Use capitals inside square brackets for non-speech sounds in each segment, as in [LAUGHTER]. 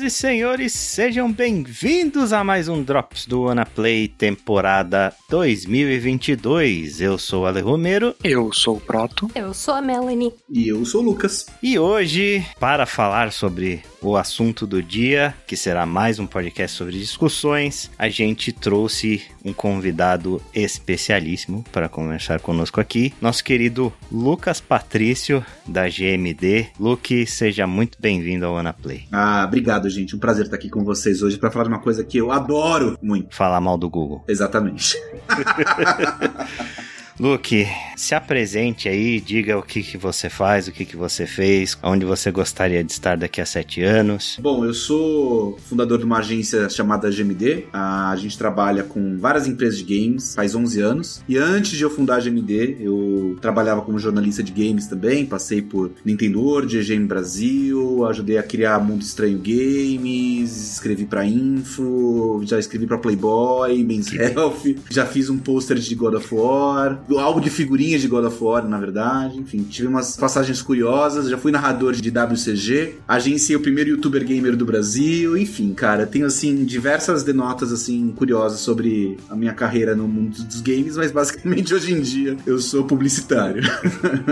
Senhoras e senhores, sejam bem-vindos a mais um Drops do Play temporada 2022. Eu sou o Ale Romero. Eu sou o Proto. Eu sou a Melanie. E eu sou o Lucas. E hoje, para falar sobre o assunto do dia, que será mais um podcast sobre discussões, a gente trouxe um convidado especialíssimo para conversar conosco aqui, nosso querido Lucas Patrício, da GMD. Luke, seja muito bem-vindo ao Anaplay. Ah, obrigado, gente. Um prazer estar aqui com vocês hoje para falar de uma coisa que eu adoro muito. Falar mal do Google. Exatamente. [LAUGHS] Luke, se apresente aí, diga o que, que você faz, o que, que você fez, onde você gostaria de estar daqui a sete anos. Bom, eu sou fundador de uma agência chamada GMD. A gente trabalha com várias empresas de games faz 11 anos. E antes de eu fundar a GMD, eu trabalhava como jornalista de games também. Passei por Nintendo World, EGM Brasil, ajudei a criar Mundo Estranho Games, escrevi pra Info, já escrevi pra Playboy, Men's Health, já fiz um pôster de God of War do álbum de figurinhas de God of War, na verdade. Enfim, tive umas passagens curiosas. Já fui narrador de WCG, agenciei o primeiro youtuber gamer do Brasil. Enfim, cara, tenho assim diversas denotas assim curiosas sobre a minha carreira no mundo dos games, mas basicamente [LAUGHS] hoje em dia eu sou publicitário.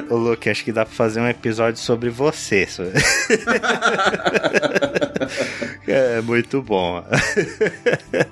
Ô, Luke, acho que dá pra fazer um episódio sobre você. [LAUGHS] é muito bom.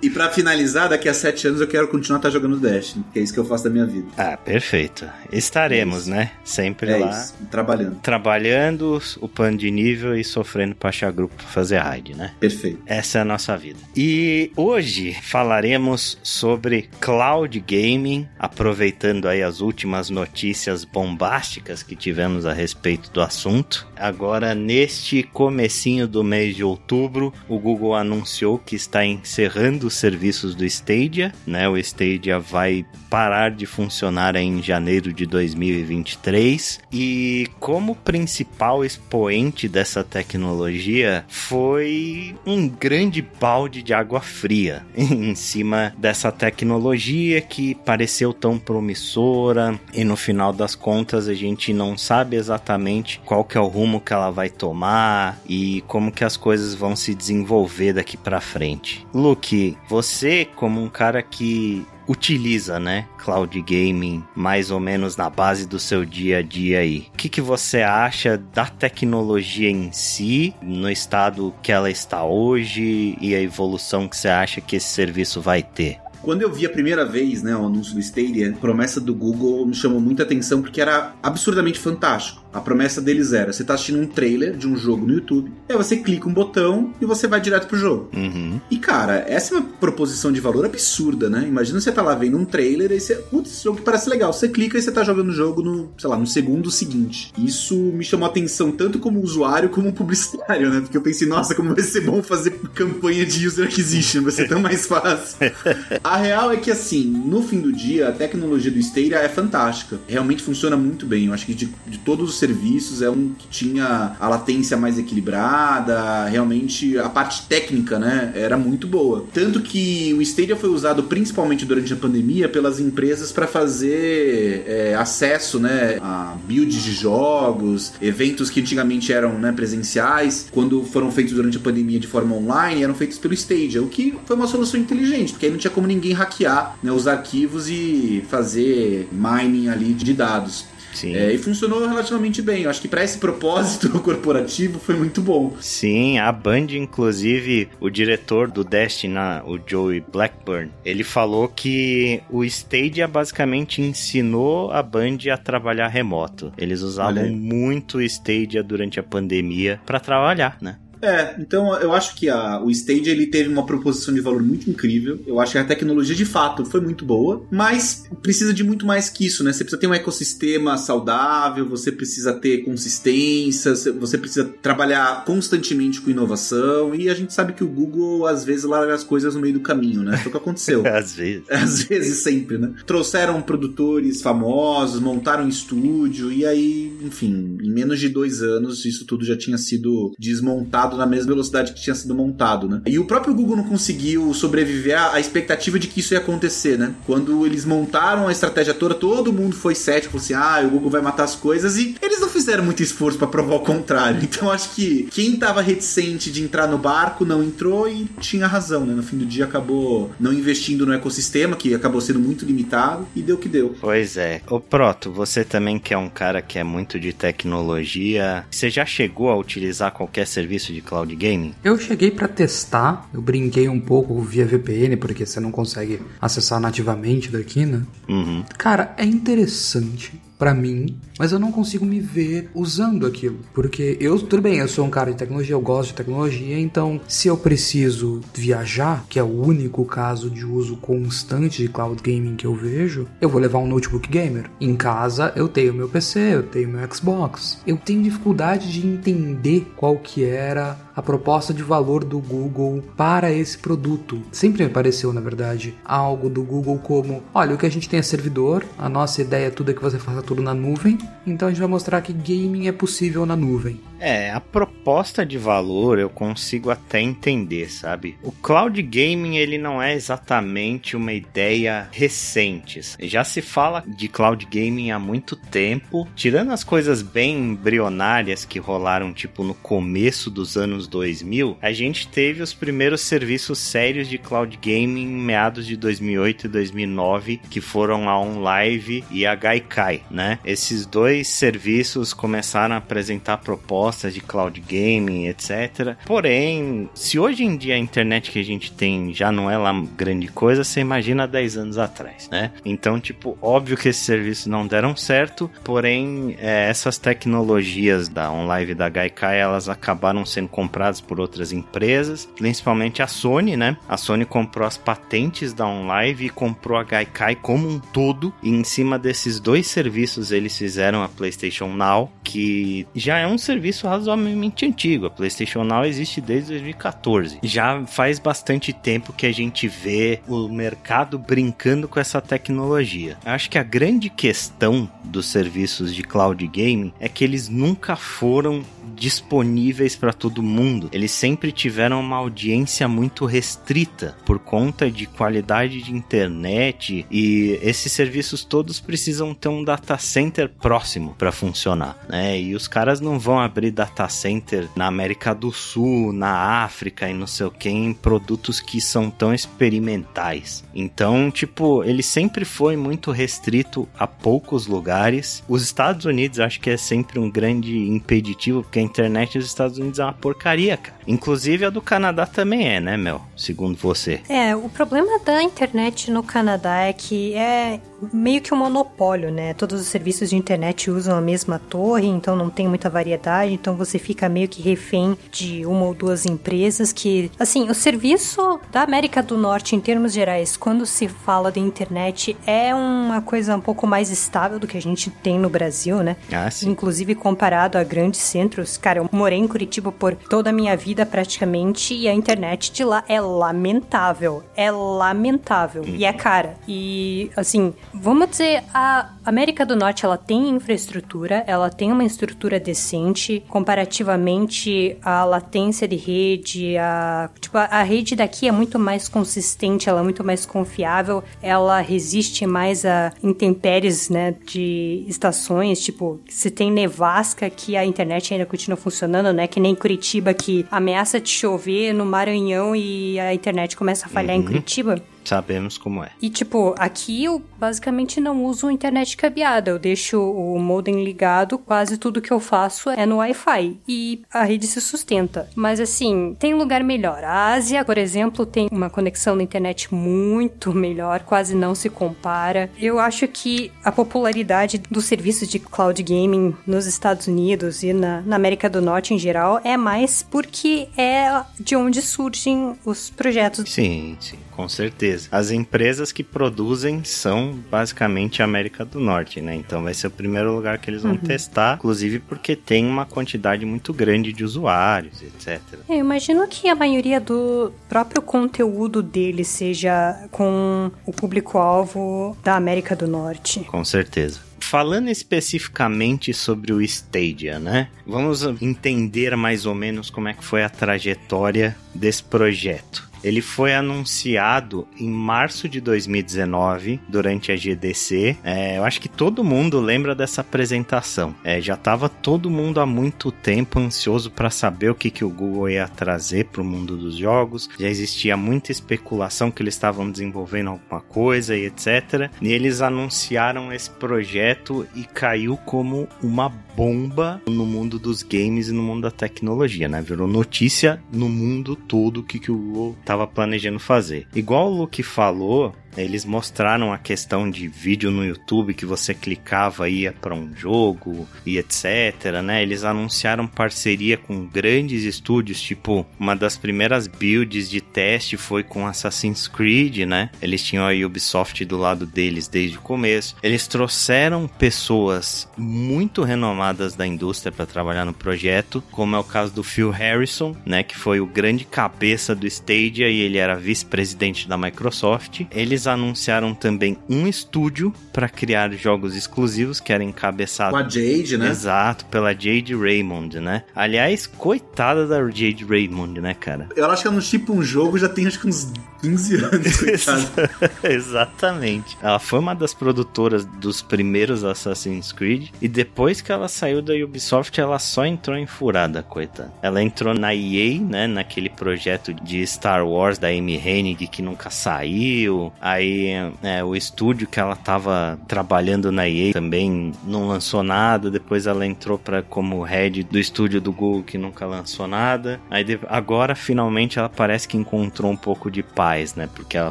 e para finalizar, daqui a sete anos eu quero continuar tá jogando Destiny, que é isso que eu faço da minha vida. Ah, perfeito. Estaremos, é né? Sempre é lá. Isso, trabalhando. Trabalhando, upando de nível e sofrendo pra achar grupo pra fazer raid, né? Perfeito. Essa é a nossa vida. E hoje falaremos sobre cloud gaming, aproveitando aí as últimas notícias bombásticas que tivemos a respeito do assunto. Agora, neste comecinho do mês de outubro, o Google anunciou que está encerrando os serviços do Stadia, né? O Stadia vai parar de funcionar em janeiro de 2023 e como principal expoente dessa tecnologia foi um grande balde de água fria [LAUGHS] em cima dessa tecnologia que pareceu tão promissora e no final das contas a gente não sabe exatamente qual que é o rumo que ela vai tomar e como que as coisas vão se desenvolver daqui para frente. Luke, você como um cara que utiliza, né, cloud gaming mais ou menos na base do seu dia a dia aí. O que, que você acha da tecnologia em si, no estado que ela está hoje e a evolução que você acha que esse serviço vai ter? Quando eu vi a primeira vez, né, o anúncio do Stadia, a promessa do Google me chamou muita atenção porque era absurdamente fantástico. A promessa deles era: você tá assistindo um trailer de um jogo no YouTube, aí você clica um botão e você vai direto pro jogo. Uhum. E cara, essa é uma proposição de valor absurda, né? Imagina você tá lá vendo um trailer e você, putz, esse jogo parece legal. Você clica e você tá jogando o jogo no, sei lá, no segundo seguinte. Isso me chamou a atenção tanto como usuário como publicitário, né? Porque eu pensei, nossa, como vai ser bom fazer campanha de user acquisition, vai ser tão mais fácil. [LAUGHS] a real é que assim, no fim do dia, a tecnologia do Stadia é fantástica. Realmente funciona muito bem. Eu acho que de, de todos os serviços, é um que tinha a latência mais equilibrada, realmente a parte técnica, né, era muito boa. Tanto que o Stadia foi usado principalmente durante a pandemia pelas empresas para fazer é, acesso, né, a builds de jogos, eventos que antigamente eram né, presenciais, quando foram feitos durante a pandemia de forma online, eram feitos pelo Stadia, o que foi uma solução inteligente, porque aí não tinha como ninguém hackear né, os arquivos e fazer mining ali de dados. É, e funcionou relativamente bem. Eu acho que para esse propósito [LAUGHS] corporativo foi muito bom. Sim, a Band, inclusive, o diretor do Destiny, o Joey Blackburn, ele falou que o Stadia basicamente ensinou a Band a trabalhar remoto. Eles usavam muito o Stadia durante a pandemia para trabalhar, né? É, então eu acho que a, o Stage ele teve uma proposição de valor muito incrível. Eu acho que a tecnologia de fato foi muito boa, mas precisa de muito mais que isso, né? Você precisa ter um ecossistema saudável, você precisa ter consistência, você precisa trabalhar constantemente com inovação. E a gente sabe que o Google às vezes larga as coisas no meio do caminho, né? Foi o que aconteceu. [LAUGHS] às vezes. [LAUGHS] Às vezes sempre, né? Trouxeram produtores famosos, montaram um estúdio e aí enfim, em menos de dois anos, isso tudo já tinha sido desmontado na mesma velocidade que tinha sido montado, né? E o próprio Google não conseguiu sobreviver à expectativa de que isso ia acontecer, né? Quando eles montaram a estratégia toda, todo mundo foi cético, assim, ah, o Google vai matar as coisas, e eles não fizeram muito esforço para provar o contrário. [LAUGHS] Então acho que quem tava reticente de entrar no barco não entrou e tinha razão, né? No fim do dia acabou não investindo no ecossistema, que acabou sendo muito limitado, e deu o que deu. Pois é. Ô Proto, você também que é um cara que é muito de tecnologia, você já chegou a utilizar qualquer serviço de cloud gaming? Eu cheguei para testar, eu brinquei um pouco via VPN, porque você não consegue acessar nativamente daqui, né? Uhum. Cara, é interessante para mim, mas eu não consigo me ver usando aquilo. Porque eu, tudo bem, eu sou um cara de tecnologia, eu gosto de tecnologia, então se eu preciso viajar, que é o único caso de uso constante de cloud gaming que eu vejo, eu vou levar um notebook gamer. Em casa eu tenho meu PC, eu tenho meu Xbox. Eu tenho dificuldade de entender qual que era a proposta de valor do Google para esse produto. Sempre me pareceu, na verdade, algo do Google como: olha, o que a gente tem é servidor, a nossa ideia tudo é que você faça tudo na nuvem, então a gente vai mostrar que gaming é possível na nuvem. É, a proposta de valor eu consigo até entender, sabe? O cloud gaming ele não é exatamente uma ideia recente. Já se fala de cloud gaming há muito tempo, tirando as coisas bem embrionárias que rolaram tipo no começo dos anos 2000, a gente teve os primeiros serviços sérios de cloud gaming em meados de 2008 e 2009, que foram a OnLive e a Gaikai, né? Esses dois serviços começaram a apresentar propostas de cloud gaming, etc. Porém, se hoje em dia a internet que a gente tem já não é lá grande coisa, você imagina 10 anos atrás, né? Então, tipo, óbvio que esses serviços não deram certo, porém, é, essas tecnologias da OnLive e da Gaikai, elas acabaram sendo compradas por outras empresas, principalmente a Sony, né? A Sony comprou as patentes da OnLive e comprou a Gaikai como um todo. E em cima desses dois serviços eles fizeram a PlayStation Now, que já é um serviço razoavelmente antigo. A PlayStation Now existe desde 2014. Já faz bastante tempo que a gente vê o mercado brincando com essa tecnologia. Eu acho que a grande questão dos serviços de cloud gaming é que eles nunca foram disponíveis para todo mundo. Eles sempre tiveram uma audiência muito restrita por conta de qualidade de internet e esses serviços todos precisam ter um data center próximo para funcionar, né? E os caras não vão abrir data center na América do Sul, na África e não sei o que em produtos que são tão experimentais. Então, tipo, ele sempre foi muito restrito a poucos lugares. Os Estados Unidos acho que é sempre um grande impeditivo porque internet nos Estados Unidos é uma porcaria, cara. Inclusive a do Canadá também é, né, Mel? Segundo você. É, o problema da internet no Canadá é que é meio que um monopólio, né? Todos os serviços de internet usam a mesma torre, então não tem muita variedade, então você fica meio que refém de uma ou duas empresas que, assim, o serviço da América do Norte em termos gerais, quando se fala de internet, é uma coisa um pouco mais estável do que a gente tem no Brasil, né? Ah, sim. Inclusive comparado a grandes centros. Cara, eu morei em Curitiba por toda a minha vida praticamente e a internet de lá é lamentável. É lamentável. E é cara. E, assim, vamos dizer, a América do Norte ela tem infraestrutura, ela tem uma estrutura decente comparativamente à latência de rede, a tipo a, rede daqui é muito mais consistente, ela é muito mais confiável, ela resiste mais a intempéries, né, de estações, tipo, se tem nevasca que a internet ainda continua funcionando, né, que nem Curitiba que ameaça de chover no Maranhão e a internet começa a falhar Uhum. em Curitiba. Sabemos como é. E tipo, aqui eu basicamente não uso internet cabeada. Eu deixo o modem ligado, quase tudo que eu faço é no Wi-Fi. E a rede se sustenta. Mas assim, tem lugar melhor. A Ásia, por exemplo, tem uma conexão na internet muito melhor, quase não se compara. Eu acho que a popularidade dos serviços de cloud gaming nos Estados Unidos e na, na América do Norte em geral é mais porque é de onde surgem os projetos Sim, sim, com certeza. As empresas que produzem são basicamente a América do Norte, né? Então vai ser o primeiro lugar que eles vão testar, inclusive porque tem uma quantidade muito grande de usuários, etc. Eu imagino que a maioria do próprio conteúdo dele seja com o público-alvo da América do Norte. Com certeza. falando especificamente sobre o Stadia, né? Vamos entender mais ou menos como é que foi a trajetória desse projeto. Ele foi anunciado em março de 2019, durante a GDC. É, eu acho que todo mundo lembra dessa apresentação. É, já estava todo mundo há muito tempo ansioso para saber o que, que o Google ia trazer para o mundo dos jogos. Já existia muita especulação que eles estavam desenvolvendo alguma coisa e etc. E eles anunciaram esse projeto e caiu como uma bomba no mundo dos games e no mundo da tecnologia, né? Virou notícia no mundo todo o que, que o Google estava estava planejando fazer. Igual o Luke falou, eles mostraram a questão de vídeo no YouTube que você clicava e ia para um jogo e etc, né? Eles anunciaram parceria com grandes estúdios, tipo, uma das primeiras builds de teste foi com Assassin's Creed, né? Eles tinham a Ubisoft do lado deles desde o começo. Eles trouxeram pessoas muito renomadas da indústria para trabalhar no projeto, como é o caso do Phil Harrison, né, que foi o grande cabeça do Stadia e ele era vice-presidente da Microsoft. Eles anunciaram também um estúdio para criar jogos exclusivos que era encabeçado. Com a Jade, né? Exato, pela Jade Raymond, né? Aliás, coitada da Jade Raymond, né, cara? Eu acho que ela não tipo um jogo já tem acho que uns 15 anos, [LAUGHS] [LAUGHS] Exatamente. Ela foi uma das produtoras dos primeiros Assassin's Creed e depois que ela saiu da Ubisoft, ela só entrou em furada, coitada. Ela entrou na EA, né, naquele projeto de Star Wars da Amy Hennig que nunca saiu. Aí é, o estúdio que ela tava trabalhando na EA também não lançou nada. Depois ela entrou para como head do estúdio do Google que nunca lançou nada. Aí agora finalmente ela parece que encontrou um pouco de paz, né? Porque ela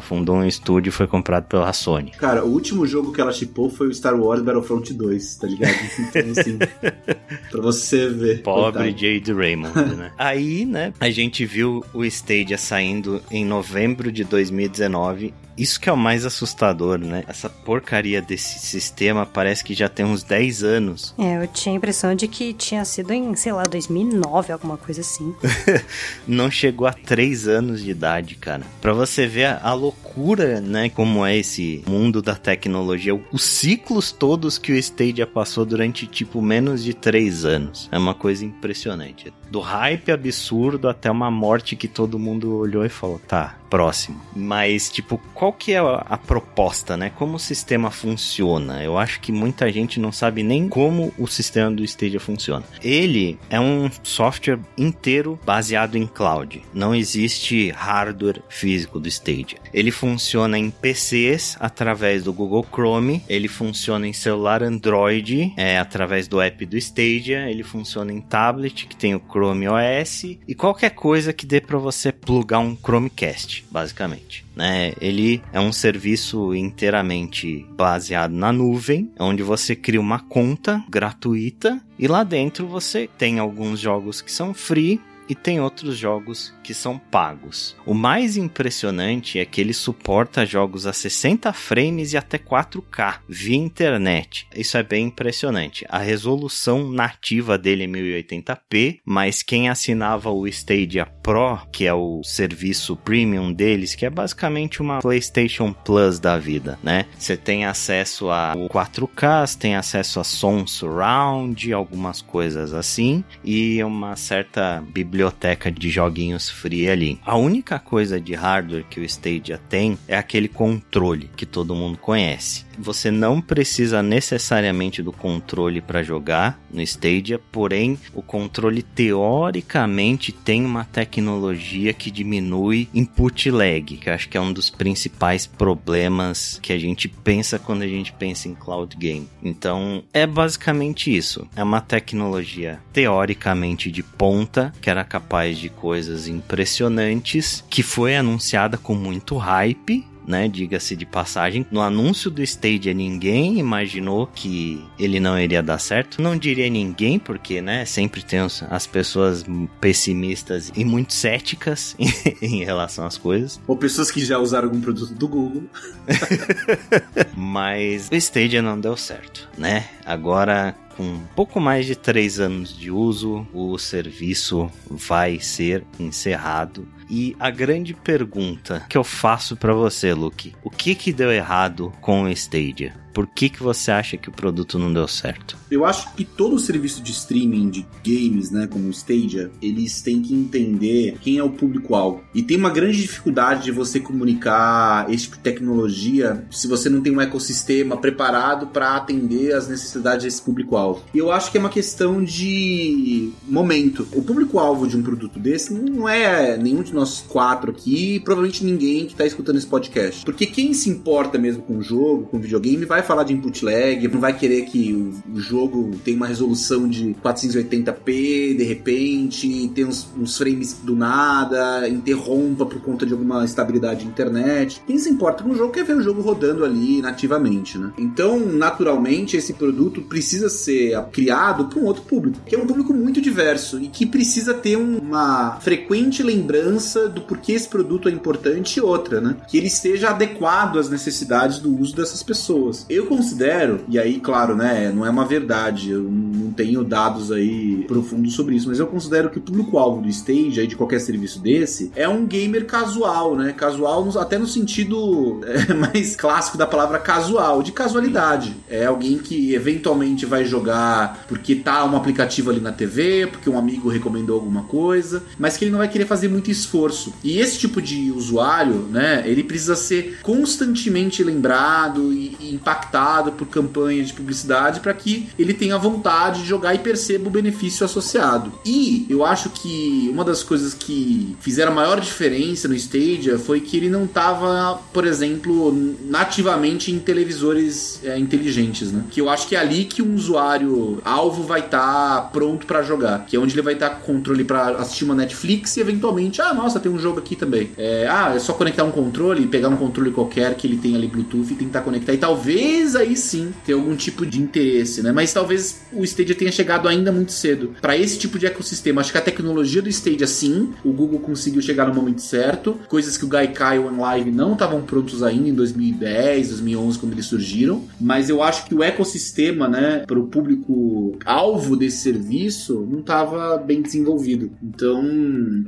fundou um estúdio e foi comprado pela Sony. Cara, o último jogo que ela chipou foi o Star Wars Battlefront 2, tá ligado? Então assim, [LAUGHS] pra você ver. Pobre Jade Raymond, né? [LAUGHS] Aí, né, a gente viu o Stadia saindo em novembro de 2019 isso que é o mais assustador, né? Essa porcaria desse sistema parece que já tem uns 10 anos. [LAUGHS] É, eu tinha a impressão de que tinha sido em, sei lá, 2009, alguma coisa assim. [LAUGHS] Não chegou a 3 anos de idade, cara. Pra você ver a, a loucura, né? Como é esse mundo da tecnologia. Os ciclos todos que o Stadia passou durante, tipo, menos de 3 anos. É uma coisa impressionante. Do hype absurdo até uma morte que todo mundo olhou e falou, tá, próximo. Mas, tipo, qual que é a, a, proposta, né? Como o sistema funciona? Eu acho que muita gente não sabe nem como o sistema do Stadia funciona. Ele é um software inteiro baseado em cloud. Não existe hardware físico do Stadia. Ele funciona em PCs através do Google Chrome. Ele funciona em celular Android é, através do app do Stadia. Ele funciona em tablet que tem o Chrome OS e qualquer coisa que dê para você plugar um Chromecast basicamente. Né? Ele é um serviço inteiramente baseado na nuvem, onde você cria uma conta gratuita e lá dentro você tem alguns jogos que são free e tem outros jogos que são pagos. O mais impressionante é que ele suporta jogos a 60 frames e até 4K via internet. Isso é bem impressionante. A resolução nativa dele é 1080p, mas quem assinava o Stadia Pro, que é o serviço premium deles, que é basicamente uma PlayStation Plus da vida, né? Você tem acesso a 4K, tem acesso a som surround, algumas coisas assim, e uma certa biblioteca biblioteca de joguinhos free ali. A única coisa de hardware que o Stadia tem é aquele controle que todo mundo conhece você não precisa necessariamente do controle para jogar no Stadia, porém o controle teoricamente tem uma tecnologia que diminui input lag, que acho que é um dos principais problemas que a gente pensa quando a gente pensa em cloud game. Então, é basicamente isso. É uma tecnologia teoricamente de ponta, que era capaz de coisas impressionantes, que foi anunciada com muito hype né? Diga-se de passagem. No anúncio do Stadia, ninguém imaginou que ele não iria dar certo. Não diria ninguém, porque, né? Sempre tem as pessoas pessimistas e muito céticas [LAUGHS] em relação às coisas. Ou pessoas que já usaram algum produto do Google. [LAUGHS] Mas o Stadia não deu certo, né? Agora com pouco mais de três anos de uso, o serviço vai ser encerrado e a grande pergunta que eu faço para você, Luke, o que que deu errado com o Stadia? Por que, que você acha que o produto não deu certo? Eu acho que todo serviço de streaming de games, né, como o Stadia, eles têm que entender quem é o público-alvo. E tem uma grande dificuldade de você comunicar esse tipo de tecnologia se você não tem um ecossistema preparado para atender as necessidades desse público-alvo. E eu acho que é uma questão de momento. O público-alvo de um produto desse não é nenhum de nós quatro aqui, e provavelmente ninguém que está escutando esse podcast. Porque quem se importa mesmo com o jogo, com o videogame, vai falar de input lag, não vai querer que o, jogo tenha uma resolução de 480p de repente, tenha uns, uns frames do nada, interrompa por conta de alguma estabilidade de internet. Quem se importa com o jogo quer ver o jogo rodando ali nativamente, né? Então, naturalmente, esse produto precisa ser criado para um outro público, que é um público muito diverso e que precisa ter uma frequente lembrança do porquê esse produto é importante e outra, né? Que ele esteja adequado às necessidades do uso dessas pessoas. Eu considero, e aí, claro, né, não é uma verdade, eu não tenho dados aí profundos sobre isso, mas eu considero que o público-alvo do Stage, aí, de qualquer serviço desse, é um gamer casual, né? Casual até no sentido [LAUGHS] é, mais clássico da palavra casual, de casualidade. É alguém que eventualmente vai jogar porque tá um aplicativo ali na TV, porque um amigo recomendou alguma coisa, mas que ele não vai querer fazer muito esforço. E esse tipo de usuário, né, ele precisa ser constantemente lembrado e, impactado por campanhas de publicidade para que ele tenha vontade de jogar e perceba o benefício associado. E eu acho que uma das coisas que fizeram a maior diferença no Stadia foi que ele não estava, por exemplo, nativamente em televisores é, inteligentes, né? Que eu acho que é ali que um usuário alvo vai estar tá pronto para jogar, que é onde ele vai estar tá com controle para assistir uma Netflix e eventualmente, ah, nossa, tem um jogo aqui também. É, ah, é só conectar um controle, pegar um controle qualquer que ele tem ali Bluetooth e tentar conectar e talvez aí sim ter algum tipo de interesse, né? Mas talvez o Stadia tenha chegado ainda muito cedo para esse tipo de ecossistema. Acho que a tecnologia do Stadia sim, o Google conseguiu chegar no momento certo, coisas que o Gaikai e o OneLive não estavam prontos ainda em 2010, 2011 quando eles surgiram, mas eu acho que o ecossistema, né, para o público alvo desse serviço não estava bem desenvolvido. Então,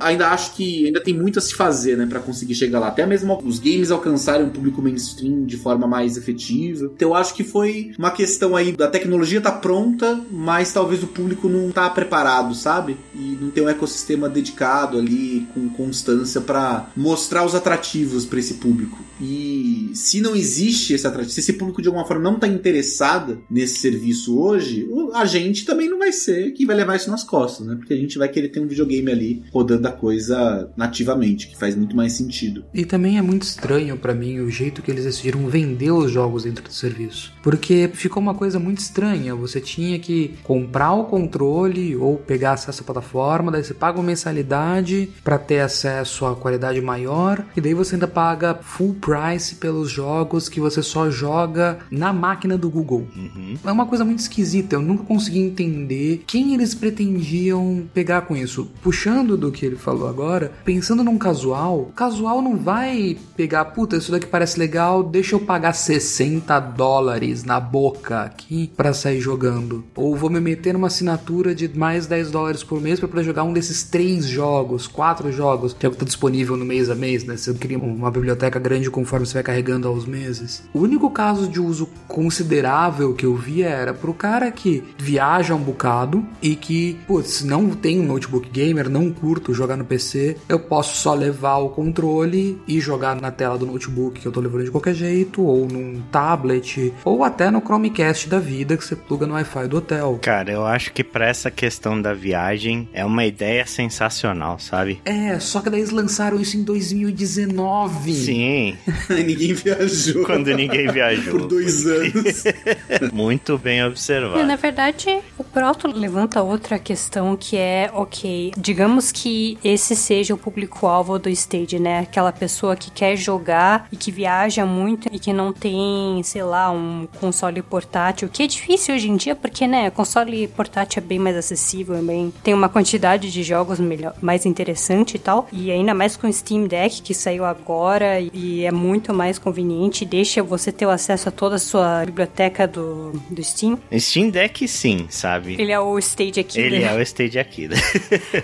ainda acho que ainda tem muito a se fazer, né, para conseguir chegar lá. Até mesmo os games alcançarem um público mainstream de forma mais efetiva. Então, eu acho que foi uma questão aí da tecnologia tá pronta, mas talvez o público não tá preparado, sabe? E não tem um ecossistema dedicado ali com constância para mostrar os atrativos para esse público. E se não existe esse atrativo, se esse público de alguma forma não está interessado nesse serviço hoje, a gente também não vai ser quem vai levar isso nas costas, né? Porque a gente vai querer ter um videogame ali rodando a coisa nativamente, que faz muito mais sentido. E também é muito estranho para mim o jeito que eles decidiram vender os jogos dentro do serviço. Porque ficou uma coisa muito estranha. Você tinha que comprar o controle ou pegar acesso à plataforma, daí você paga uma mensalidade para ter acesso a qualidade maior, e daí você ainda paga full price pelos jogos que você só joga na máquina do Google. Uhum. É uma coisa muito esquisita, eu nunca consegui entender quem eles pretendiam pegar com isso. Puxando do que ele falou agora, pensando num casual, casual não vai pegar, puta, isso daqui parece legal, deixa eu pagar 60 dólares na boca aqui para sair jogando. Ou vou me meter numa assinatura de mais 10 dólares por mês para jogar um desses três jogos, quatro jogos, que é o que tá disponível no mês a mês, né? Você cria uma biblioteca grande conforme você vai carregando aos meses. O único caso de uso considerável que eu vi era pro cara que viaja um bocado e que, putz, não tem um notebook gamer, não curto jogar no PC, eu posso só levar o controle e jogar na tela do notebook que eu tô levando de qualquer jeito, ou num tablet, ou até no Chromecast da vida que você pluga no Wi-Fi do hotel. Cara, eu acho que para essa questão da viagem é uma ideia sensacional, sabe? É, só que daí eles lançaram isso em 2019. Sim. [LAUGHS] ninguém viajou. Quando ninguém viajou. Por dois anos. [LAUGHS] Muito bem observado. É, na verdade, o Proto levanta outra questão que é, ok, digamos que esse seja o público-alvo do stage, né? Aquela pessoa que quer jogar e que viaja muito e que não tem, sei lá, um console portátil, que é difícil hoje em dia, porque, né, console portátil é bem mais acessível, é bem, tem uma quantidade de jogos melhor, mais interessante e tal, e ainda mais com o Steam Deck que saiu agora e é muito mais conveniente, deixa você ter o acesso a toda a sua biblioteca do, do Steam. Steam Deck sim, sabe? Ele é o Stage aqui. Ele é o Stage aqui.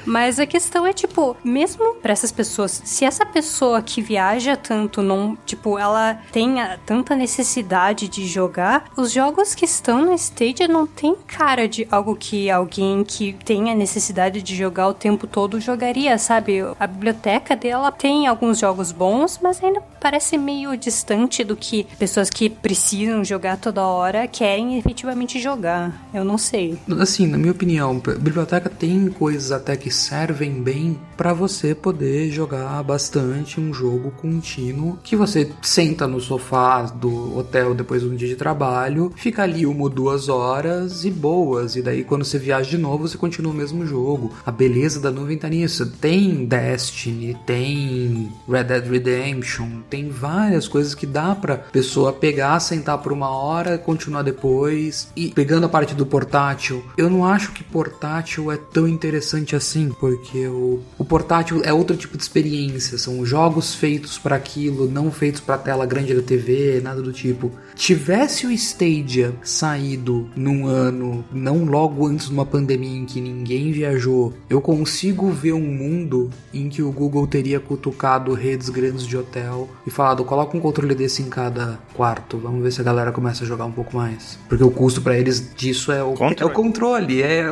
Mas a questão é, tipo, mesmo para essas pessoas, se essa pessoa que viaja tanto não, tipo, ela tenha tanta necessidade de jogar, os jogos que estão no Stadia não tem cara de algo que alguém que tem a necessidade de jogar o tempo todo jogaria, sabe? A biblioteca dela tem alguns jogos bons, mas ainda parece meio distante do que pessoas que precisam jogar toda hora querem efetivamente jogar. Eu não sei. Assim, na minha opinião, biblioteca tem coisas até que servem bem para você poder jogar bastante um jogo contínuo que você senta no sofá do hotel depois de um dia de trabalho, fica ali uma ou duas horas e boas, e daí quando você viaja de novo você continua o mesmo jogo. A beleza da nuvem tá nisso. Tem Destiny, tem Red Dead Redemption, tem várias coisas que dá pra pessoa pegar, sentar por uma hora, continuar depois. E pegando a parte do portátil, eu não acho que portátil é tão interessante assim, porque o, o portátil é outro tipo de experiência, são jogos feitos para aquilo, não feitos para tela grande da TV, nada do tipo. Tivesse o Stadia saído num ano, não logo antes de uma pandemia em que ninguém viajou, eu consigo ver um mundo em que o Google teria cutucado redes grandes de hotel e falado: coloca um controle desse em cada quarto, vamos ver se a galera começa a jogar um pouco mais. Porque o custo para eles disso é o controle, é, o controle, é,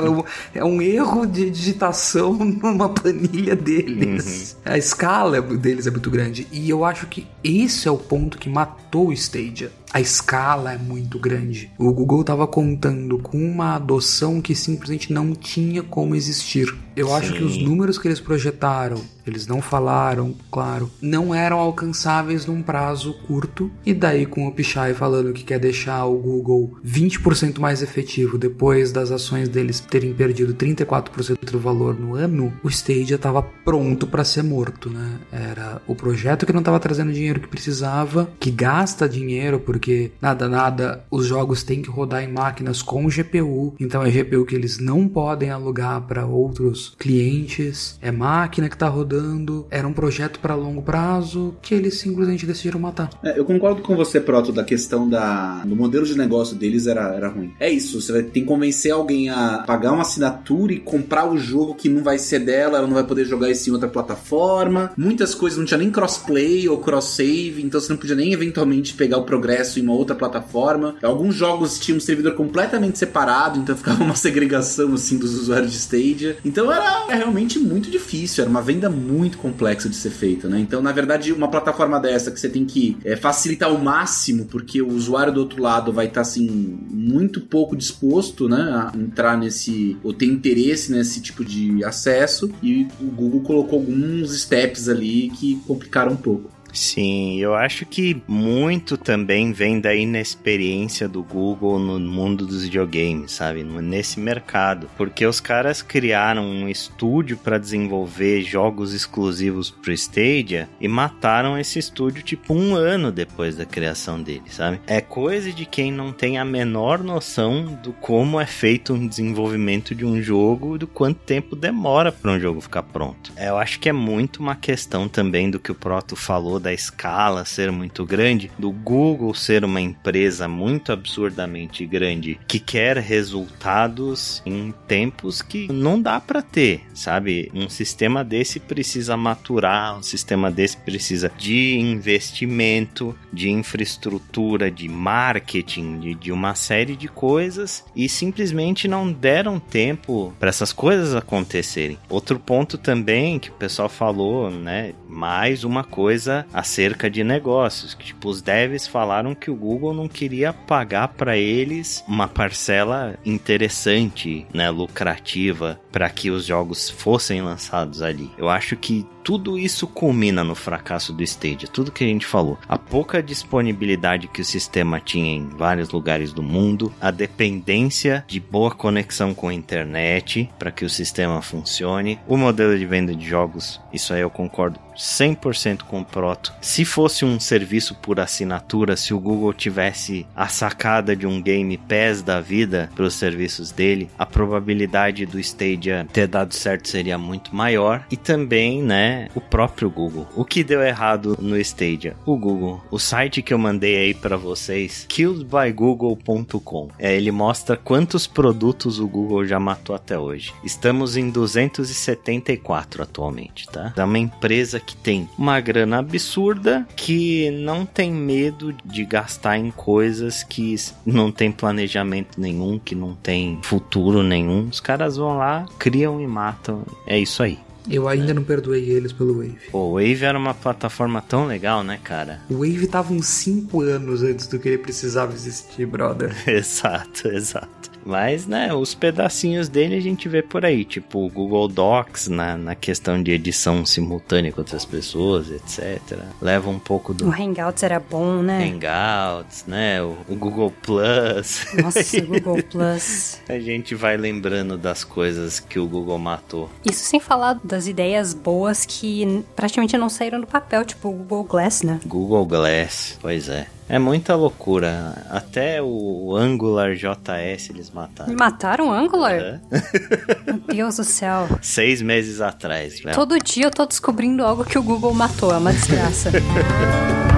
é um erro de digitação [LAUGHS] numa planilha deles. Uhum. A escala deles é muito grande. E eu acho que esse é o ponto que matou o Stadia a escala é muito grande. O Google estava contando com uma adoção que simplesmente não tinha como existir. Eu Sim. acho que os números que eles projetaram, eles não falaram, claro, não eram alcançáveis num prazo curto. E daí, com o Pichai falando que quer deixar o Google 20% mais efetivo depois das ações deles terem perdido 34% do valor no ano, o Stadia estava pronto para ser morto, né? Era o projeto que não estava trazendo o dinheiro que precisava, que gasta dinheiro, porque nada, nada, os jogos têm que rodar em máquinas com GPU, então é GPU que eles não podem alugar para outros clientes, é máquina que tá rodando, era um projeto para longo prazo que eles simplesmente decidiram matar. É, eu concordo com você, Proto, da questão da, do modelo de negócio deles era, era ruim. É isso, você vai ter que convencer alguém a pagar uma assinatura e comprar o jogo que não vai ser dela, ela não vai poder jogar isso em outra plataforma. Muitas coisas não tinha nem crossplay ou cross-save, então você não podia nem eventualmente pegar o progresso em uma outra plataforma. Alguns jogos tinham um servidor completamente separado, então ficava uma [LAUGHS] segregação assim dos usuários de Stadia. Então era é realmente muito difícil, era uma venda muito complexa de ser feita, né? Então, na verdade, uma plataforma dessa que você tem que é, facilitar ao máximo, porque o usuário do outro lado vai estar, tá, assim, muito pouco disposto, né, a entrar nesse, ou ter interesse nesse tipo de acesso, e o Google colocou alguns steps ali que complicaram um pouco. Sim, eu acho que muito também vem da inexperiência do Google no mundo dos videogames, sabe? Nesse mercado. Porque os caras criaram um estúdio para desenvolver jogos exclusivos pro Stadia e mataram esse estúdio tipo um ano depois da criação dele, sabe? É coisa de quem não tem a menor noção do como é feito um desenvolvimento de um jogo e do quanto tempo demora para um jogo ficar pronto. Eu acho que é muito uma questão também do que o Proto falou da escala ser muito grande, do Google ser uma empresa muito absurdamente grande que quer resultados em tempos que não dá para ter, sabe? Um sistema desse precisa maturar, um sistema desse precisa de investimento, de infraestrutura, de marketing, de, de uma série de coisas e simplesmente não deram tempo para essas coisas acontecerem. Outro ponto também que o pessoal falou, né? Mais uma coisa acerca de negócios. Que, tipo, os devs falaram que o Google não queria pagar para eles uma parcela interessante, né, lucrativa, para que os jogos fossem lançados ali. Eu acho que tudo isso culmina no fracasso do Stadia, tudo que a gente falou. A pouca disponibilidade que o sistema tinha em vários lugares do mundo, a dependência de boa conexão com a internet para que o sistema funcione, o modelo de venda de jogos, isso aí eu concordo 100% com o Proto. Se fosse um serviço por assinatura, se o Google tivesse a sacada de um Game Pass da vida para os serviços dele, a probabilidade do Stadia Stadia ter dado certo seria muito maior. E também, né, o próprio Google. O que deu errado no Stadia? O Google. O site que eu mandei aí para vocês, killedbygoogle.com. É, ele mostra quantos produtos o Google já matou até hoje. Estamos em 274 atualmente, tá? É uma empresa que tem uma grana absurda, que não tem medo de gastar em coisas que não tem planejamento nenhum, que não tem futuro nenhum. Os caras vão lá, criam e matam. É isso aí. Eu ainda não perdoei eles pelo Wave. O Wave era uma plataforma tão legal, né, cara? O Wave tava uns 5 anos antes do que ele precisava existir, brother. [LAUGHS] exato, exato. Mas, né, os pedacinhos dele a gente vê por aí, tipo o Google Docs na, na questão de edição simultânea com outras pessoas, etc. Leva um pouco do. O Hangouts era bom, né? Hangouts, né? O, o Google Plus. Nossa, o Google [LAUGHS] Plus. a gente vai lembrando das coisas que o Google matou. Isso sem falar das ideias boas que praticamente não saíram do papel, tipo o Google Glass, né? Google Glass, pois é. É muita loucura. Até o Angular JS eles mataram. Mataram o Angular? Uhum. Meu Deus do céu. [LAUGHS] Seis meses atrás. Velho. Todo dia eu tô descobrindo algo que o Google matou. É uma desgraça. [LAUGHS]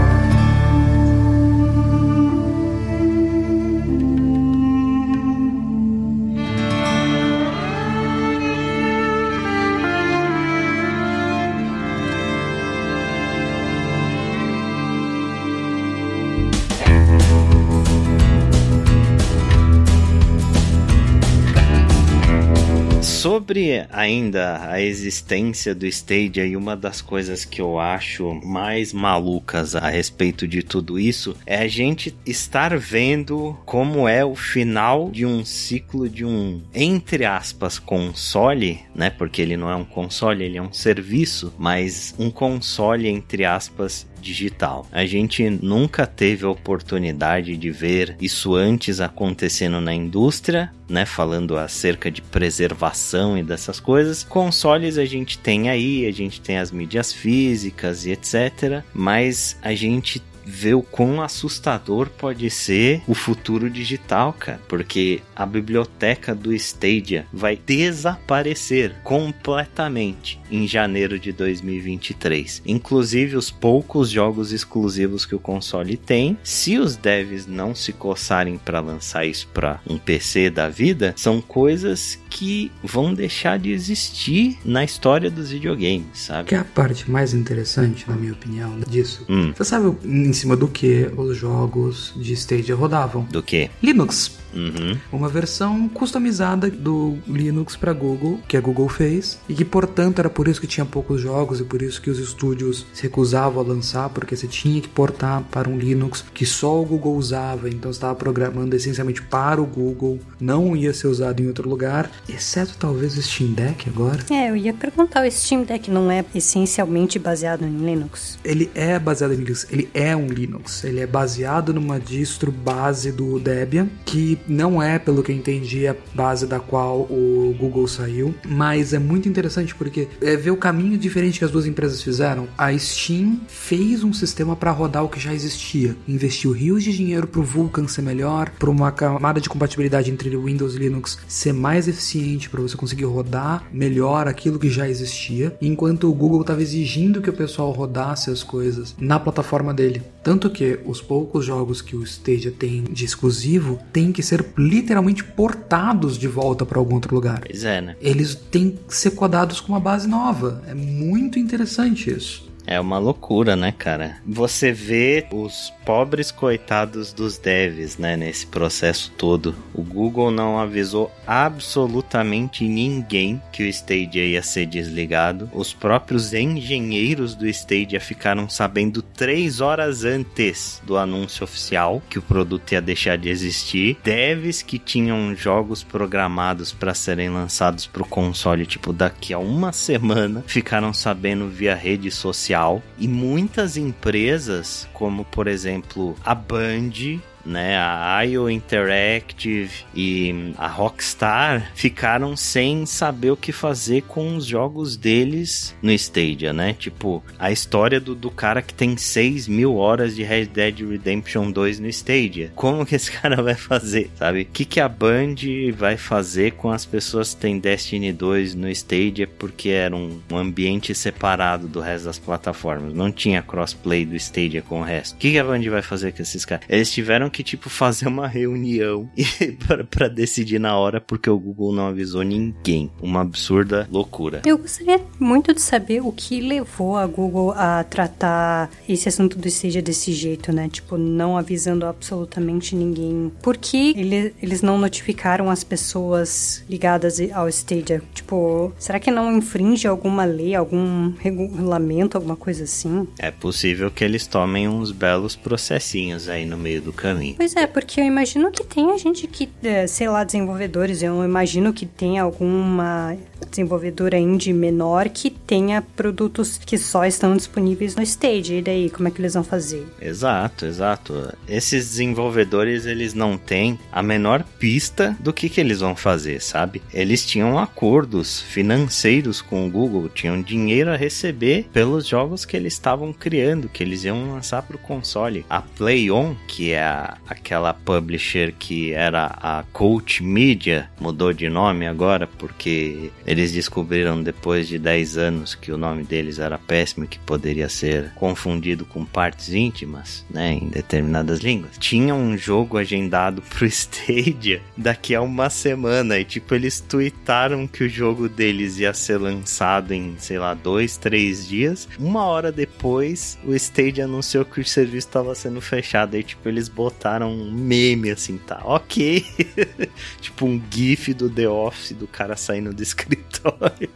Sobre ainda a existência do Stadia e uma das coisas que eu acho mais malucas a respeito de tudo isso é a gente estar vendo como é o final de um ciclo de um entre aspas console, né? Porque ele não é um console, ele é um serviço, mas um console entre aspas digital. A gente nunca teve a oportunidade de ver isso antes acontecendo na indústria, né? Falando acerca de preservação e dessas coisas. Consoles a gente tem aí, a gente tem as mídias físicas e etc. Mas a gente ver o quão assustador pode ser o futuro digital, cara. Porque a biblioteca do Stadia vai desaparecer completamente em janeiro de 2023. Inclusive os poucos jogos exclusivos que o console tem, se os devs não se coçarem para lançar isso para um PC da vida, são coisas que vão deixar de existir na história dos videogames, sabe? Que é a parte mais interessante, na minha opinião, disso. Hum. Você sabe em cima do que os jogos de Stadia rodavam? Do que? Linux. Uhum. Uma versão customizada do Linux para Google, que a Google fez, e que portanto era por isso que tinha poucos jogos e por isso que os estúdios se recusavam a lançar, porque você tinha que portar para um Linux que só o Google usava, então estava programando essencialmente para o Google, não ia ser usado em outro lugar, exceto talvez o Steam Deck agora. É, eu ia perguntar, o Steam Deck não é essencialmente baseado em Linux? Ele é baseado em Linux, ele é um Linux, ele é baseado numa distro base do Debian, que não é, pelo que eu entendi, a base da qual o Google saiu, mas é muito interessante porque é ver o caminho diferente que as duas empresas fizeram. A Steam fez um sistema para rodar o que já existia, investiu rios de dinheiro para o Vulkan ser melhor, para uma camada de compatibilidade entre Windows e Linux ser mais eficiente para você conseguir rodar melhor aquilo que já existia, enquanto o Google estava exigindo que o pessoal rodasse as coisas na plataforma dele. Tanto que os poucos jogos que o Stadia tem de exclusivo têm que ser ser literalmente portados de volta para algum outro lugar. Pois é, né? Eles têm que ser codados com uma base nova. É muito interessante isso. É uma loucura, né, cara? Você vê os pobres coitados dos devs, né, nesse processo todo. O Google não avisou absolutamente ninguém que o Stadia ia ser desligado. Os próprios engenheiros do Stadia ficaram sabendo três horas antes do anúncio oficial que o produto ia deixar de existir. Devs que tinham jogos programados para serem lançados para o console, tipo, daqui a uma semana, ficaram sabendo via rede social e muitas empresas, como por exemplo a Band, né, a IO Interactive e a Rockstar ficaram sem saber o que fazer com os jogos deles no Stadia, né? Tipo, a história do, do cara que tem 6 mil horas de Red Dead Redemption 2 no Stadia. Como que esse [LAUGHS] cara vai fazer, sabe? O que, que a Band vai fazer com as pessoas que têm Destiny 2 no Stadia porque era um, um ambiente separado do resto das plataformas? Não tinha crossplay do Stadia com o resto. O que, que a Band vai fazer com esses caras? Eles tiveram que, tipo, fazer uma reunião [LAUGHS] para decidir na hora porque o Google não avisou ninguém. Uma absurda loucura. Eu gostaria muito de saber o que levou a Google a tratar esse assunto do Stadia desse jeito, né? Tipo, não avisando absolutamente ninguém. Por que ele, eles não notificaram as pessoas ligadas ao Stadia? Tipo, será que não infringe alguma lei, algum regulamento, alguma coisa assim? É possível que eles tomem uns belos processinhos aí no meio do caminho. Pois é, porque eu imagino que tenha gente que, é, sei lá, desenvolvedores, eu imagino que tenha alguma desenvolvedora indie menor que tenha produtos que só estão disponíveis no Stage. E daí, como é que eles vão fazer? Exato, exato. Esses desenvolvedores, eles não têm a menor pista do que, que eles vão fazer, sabe? Eles tinham acordos financeiros com o Google, tinham dinheiro a receber pelos jogos que eles estavam criando, que eles iam lançar para o console. A PlayOn, que é a, aquela publisher que era a Coach Media, mudou de nome agora porque eles descobriram depois de 10 anos que o nome deles era péssimo e que poderia ser confundido com partes íntimas, né, em determinadas línguas. Tinha um jogo agendado [LAUGHS] pro Stadia daqui a uma semana e tipo eles tweetaram que o jogo deles ia ser lançado em, sei lá, dois, três dias. Uma hora depois, o Stadia anunciou que o serviço estava sendo fechado. Aí, tipo, eles botaram um meme assim, tá? Ok. [LAUGHS] tipo, um GIF do The Office do cara saindo do [LAUGHS] escritório.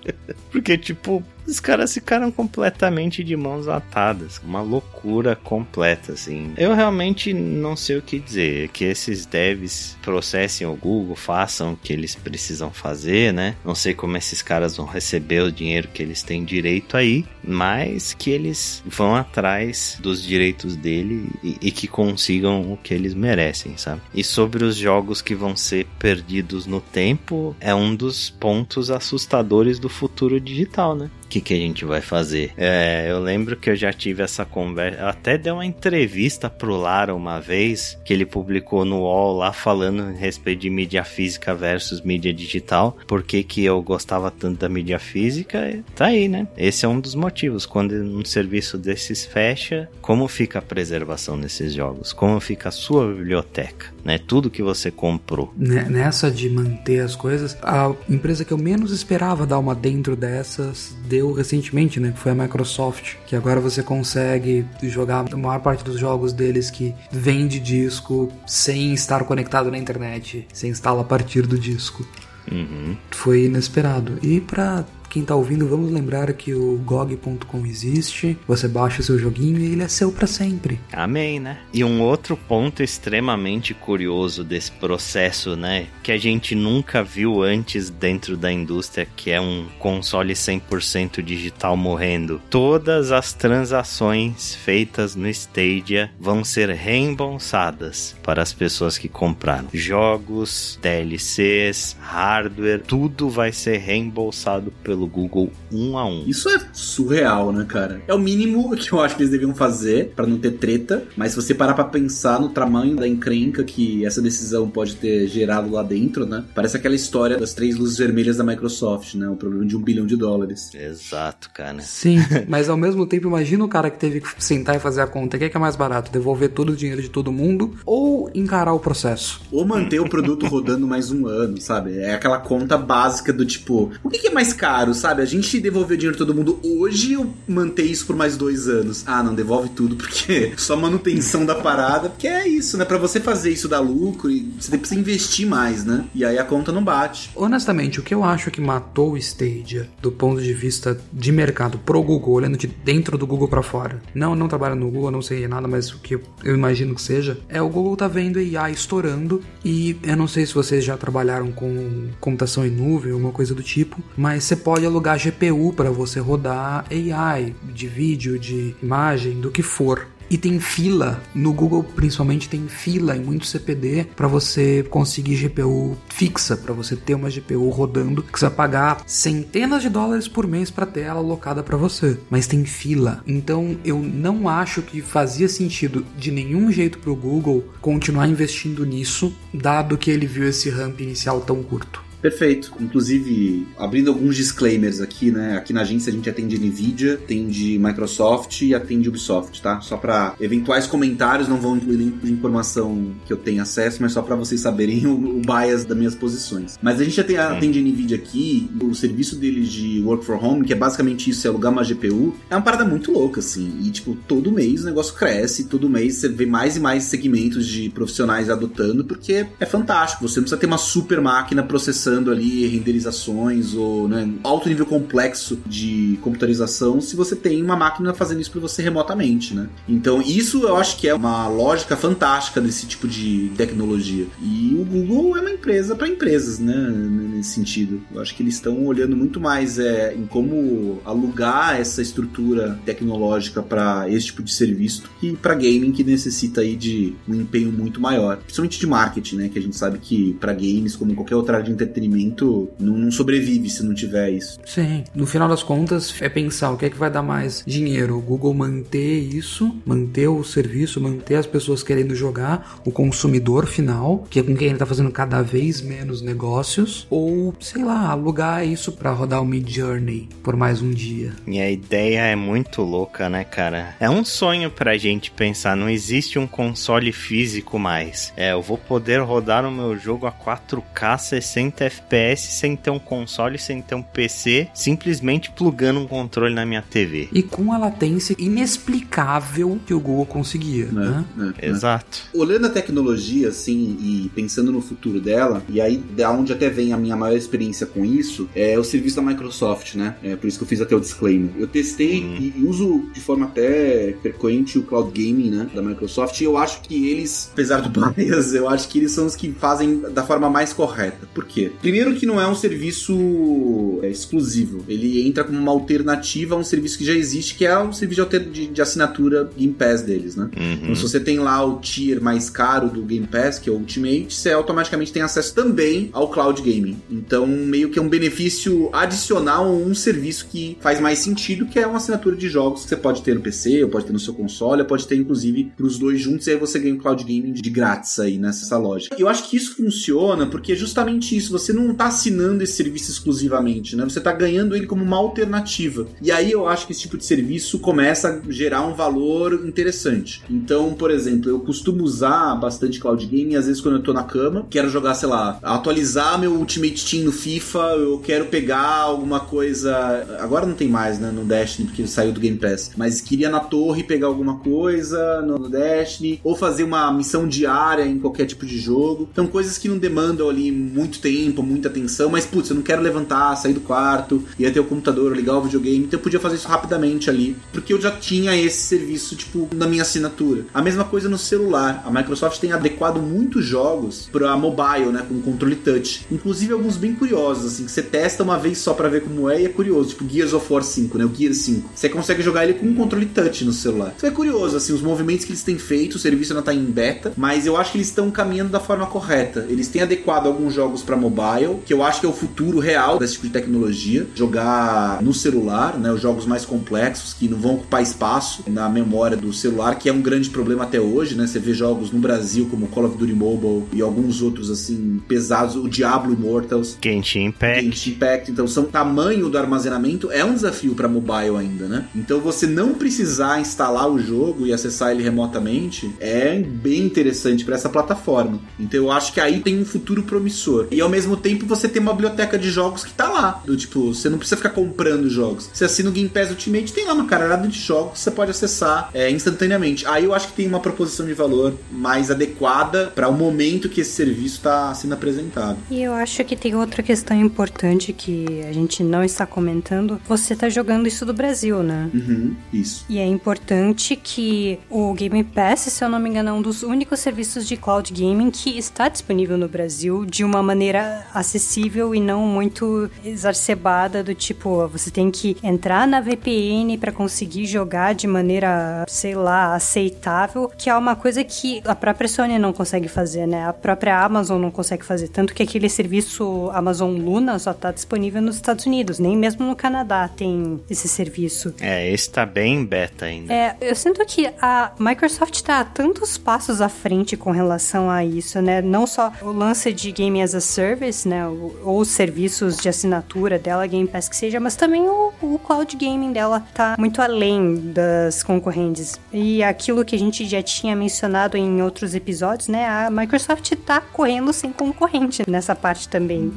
Porque, tipo, os caras ficaram completamente de mãos atadas. Uma loucura completa, assim. Eu realmente não sei o que dizer. Que esses devs processem o Google, façam o que eles precisam fazer, né? Não sei como esses caras vão receber o dinheiro que eles têm direito aí, mas que eles vão atrás dos direitos dele e, e que consigam o que eles merecem, sabe? E sobre os jogos que vão ser perdidos no tempo, é um dos pontos assustadores do futuro digital, né? Que, que a gente vai fazer. É, eu lembro que eu já tive essa conversa, até deu uma entrevista pro Lara uma vez, que ele publicou no UOL lá falando a respeito de mídia física versus mídia digital, porque que eu gostava tanto da mídia física, tá aí, né? Esse é um dos motivos, quando um serviço desses fecha, como fica a preservação desses jogos? Como fica a sua biblioteca? Né? Tudo que você comprou. Nessa de manter as coisas, a empresa que eu menos esperava dar uma dentro dessas deu recentemente, né? Que foi a Microsoft, que agora você consegue jogar a maior parte dos jogos deles que vende disco sem estar conectado na internet, sem instala a partir do disco. Uhum. Foi inesperado. E para quem tá ouvindo, vamos lembrar que o GOG.com existe, você baixa o seu joguinho e ele é seu para sempre. Amém, né? E um outro ponto extremamente curioso desse processo, né, que a gente nunca viu antes dentro da indústria, que é um console 100% digital morrendo. Todas as transações feitas no Stadia vão ser reembolsadas para as pessoas que compraram. Jogos, DLCs, hardware, tudo vai ser reembolsado pelo pelo Google um a um. Isso é surreal, né, cara? É o mínimo [LAUGHS] que eu acho que eles deviam fazer para não ter treta, mas se você parar para pensar no tamanho da encrenca que essa decisão pode ter gerado lá dentro, né? Parece aquela história das três luzes vermelhas da Microsoft, né? O problema de um bilhão de dólares. Exato, cara. Sim, [LAUGHS] mas ao mesmo tempo, imagina o cara que teve que sentar e fazer a conta. O que é, que é mais barato? Devolver todo o dinheiro de todo mundo ou encarar o processo? Ou manter o produto [LAUGHS] rodando mais um ano, sabe? É aquela conta básica do tipo, o que é mais caro? Caro, sabe? A gente devolver dinheiro todo mundo hoje ou manter isso por mais dois anos? Ah, não, devolve tudo, porque [LAUGHS] só manutenção da parada, porque é isso, né? Pra você fazer isso dar lucro, você precisa investir mais, né? E aí a conta não bate. Honestamente, o que eu acho que matou o Stadia do ponto de vista de mercado pro Google, olhando de dentro do Google para fora. Não, não trabalho no Google, não sei nada, mas o que eu, eu imagino que seja, é o Google tá vendo AI estourando e eu não sei se vocês já trabalharam com computação em nuvem, alguma coisa do tipo, mas você pode alugar GPU para você rodar AI de vídeo, de imagem, do que for. E tem fila, no Google principalmente tem fila em muito CPD para você conseguir GPU fixa, para você ter uma GPU rodando, que você vai pagar centenas de dólares por mês para ter ela alocada para você. Mas tem fila. Então eu não acho que fazia sentido de nenhum jeito pro Google continuar investindo nisso, dado que ele viu esse ramp inicial tão curto. Perfeito. Inclusive, abrindo alguns disclaimers aqui, né? Aqui na agência a gente atende Nvidia, atende Microsoft e atende Ubisoft, tá? Só para eventuais comentários, não vão incluir de informação que eu tenho acesso, mas só para vocês saberem [LAUGHS] o, o, bias das minhas posições. Mas a gente atende, atende Nvidia aqui, o serviço deles de Work from Home, que é basicamente isso, é alugar uma GPU, é uma parada muito louca, assim. E, tipo, todo mês o negócio cresce, todo mês você vê mais e mais segmentos de profissionais adotando, porque é fantástico. Você não precisa ter uma super máquina processando processando ali renderizações ou né, alto nível complexo de computarização se você tem uma máquina fazendo isso para você remotamente, né? Então isso eu acho que é uma lógica fantástica desse tipo de tecnologia. E o Google é uma empresa para empresas, né? Nesse sentido, eu acho que eles estão olhando muito mais é, em como alugar essa estrutura tecnológica para esse tipo de serviço e para gaming que necessita aí de um empenho muito maior, principalmente de marketing, né? Que a gente sabe que para games, como qualquer outra área de entretenimento entretenimento não, não, sobrevive se não tiver isso. Sim. No final das contas, é pensar o que é que vai dar mais dinheiro. O Google manter isso, manter o serviço, manter as pessoas querendo jogar, o consumidor final, que é com quem ele tá fazendo cada vez menos negócios, ou, sei lá, alugar isso para rodar o Mid Journey por mais um dia. E a ideia é muito louca, né, cara? É um sonho pra gente pensar, não existe um console físico mais. É, eu vou poder rodar o meu jogo a 4K 60 FPS sem ter um console, sem ter um PC, simplesmente plugando um controle na minha TV. E com a latência inexplicável que o Google conseguia. É, né? É, é, Exato. Olhando a tecnologia, assim, e pensando no futuro dela, e aí da onde até vem a minha maior experiência com isso, é o serviço da Microsoft, né? É por isso que eu fiz até o disclaimer. Eu testei hum. e uso de forma até frequente o Cloud Gaming, né? Da Microsoft, e eu acho que eles, apesar do [LAUGHS] bias, eu acho que eles são os que fazem da forma mais correta. Por quê? Primeiro que não é um serviço é, exclusivo. Ele entra como uma alternativa a um serviço que já existe, que é um serviço de, de, de assinatura Game Pass deles, né? Uhum. Então se você tem lá o tier mais caro do Game Pass, que é o Ultimate, você automaticamente tem acesso também ao Cloud Gaming. Então meio que é um benefício adicional a um serviço que faz mais sentido, que é uma assinatura de jogos que você pode ter no PC, ou pode ter no seu console, ou pode ter inclusive os dois juntos, e aí você ganha o Cloud Gaming de grátis aí nessa lógica. Eu acho que isso funciona porque é justamente isso, você não tá assinando esse serviço exclusivamente, né? Você tá ganhando ele como uma alternativa. E aí eu acho que esse tipo de serviço começa a gerar um valor interessante. Então, por exemplo, eu costumo usar bastante cloud gaming, às vezes quando eu tô na cama, quero jogar, sei lá, atualizar meu Ultimate Team no FIFA, eu quero pegar alguma coisa. Agora não tem mais, né? No Destiny, porque saiu do Game Pass. Mas queria na torre pegar alguma coisa no Destiny, ou fazer uma missão diária em qualquer tipo de jogo. Então, coisas que não demandam ali muito tempo, muita atenção, mas putz, eu não quero levantar, sair do quarto, ia ter o computador, ligar o videogame, então eu podia fazer isso rapidamente ali, porque eu já tinha esse serviço, tipo, na minha assinatura. A mesma coisa no celular. A Microsoft tem adequado muitos jogos para mobile, né, com controle touch. Inclusive alguns bem curiosos, assim, que você testa uma vez só para ver como é e é curioso, tipo Gears of War 5, né, o Gears 5. Você consegue jogar ele com um controle touch no celular. Isso é curioso, assim, os movimentos que eles têm feito, o serviço ainda tá em beta, mas eu acho que eles estão caminhando da forma correta. Eles têm adequado alguns jogos para mobile, que eu acho que é o futuro real desse tipo de tecnologia. Jogar no celular, né? Os jogos mais complexos que não vão ocupar espaço na memória do celular, que é um grande problema até hoje, né? Você vê jogos no Brasil como Call of Duty Mobile e alguns outros assim pesados, o Diablo Immortals, Genshin Impact. Genshin Impact. Então, são tamanho do armazenamento é um desafio para mobile ainda, né? Então, você não precisar instalar o jogo e acessar ele remotamente é bem interessante para essa plataforma. Então, eu acho que aí tem um futuro promissor. E ao mesmo tempo você tem uma biblioteca de jogos que tá lá. Do tipo, você não precisa ficar comprando jogos. Você assina o Game Pass Ultimate, tem lá uma caralhada de jogos que você pode acessar é, instantaneamente. Aí eu acho que tem uma proposição de valor mais adequada para o momento que esse serviço está sendo apresentado. E eu acho que tem outra questão importante que a gente não está comentando. Você tá jogando isso do Brasil, né? Uhum, isso. E é importante que o Game Pass, se eu não me engano, é um dos únicos serviços de cloud gaming que está disponível no Brasil de uma maneira acessível e não muito exacerbada do tipo, você tem que entrar na VPN para conseguir jogar de maneira, sei lá, aceitável, que é uma coisa que a própria Sony não consegue fazer, né? A própria Amazon não consegue fazer, tanto que aquele serviço Amazon Luna só tá disponível nos Estados Unidos, nem mesmo no Canadá tem esse serviço. É, esse tá bem beta ainda. É, eu sinto que a Microsoft tá tantos passos à frente com relação a isso, né? Não só o lance de Game as a Service, né? Ou os serviços de assinatura dela, Game Pass que seja, mas também o, o cloud gaming dela tá muito além das concorrentes. E aquilo que a gente já tinha mencionado em outros episódios, né? A Microsoft tá correndo sem concorrente nessa parte também.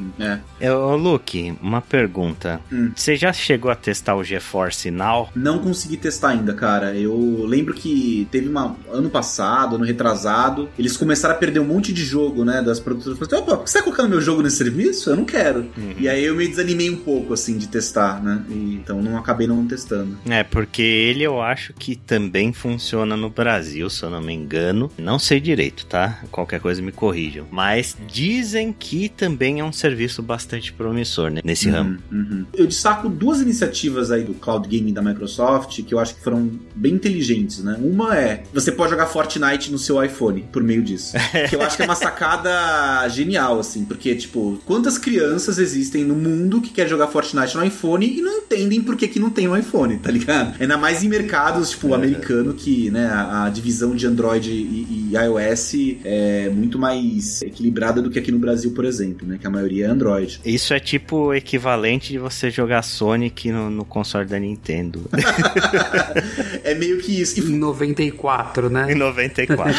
É. Ô, Luke, uma pergunta. Hum. Você já chegou a testar o GeForce Now? Não consegui testar ainda, cara. Eu lembro que teve uma ano passado, ano retrasado, eles começaram a perder um monte de jogo, né, das produtoras. Opa, por que você tá colocando meu jogo nesse serviço? Eu não quero. E aí eu me desanimei um pouco, assim, de testar, né? E, então não acabei não testando. É, porque ele eu acho que também funciona no Brasil, se eu não me engano. Não sei direito, tá? Qualquer coisa me corrijam. Mas dizem que também é um serviço bastante promissor né, nesse ramo. Uhum, uhum. Eu destaco duas iniciativas aí do cloud gaming da Microsoft que eu acho que foram bem inteligentes, né? Uma é você pode jogar Fortnite no seu iPhone por meio disso. [LAUGHS] que eu acho que é uma sacada genial, assim, porque, tipo, quantas crianças existem no mundo que quer jogar Fortnite no iPhone e não entendem por que, que não tem um iPhone, tá ligado? Ainda mais em mercados, tipo, É. americano, que, né, a, a divisão de Android e, e iOS é muito mais equilibrada do que aqui no Brasil, por exemplo, né? Que a maioria é Android. Isso é tipo o equivalente de você jogar Sonic no, no console da Nintendo. [LAUGHS] é meio que isso. E Em 94, né? em 94.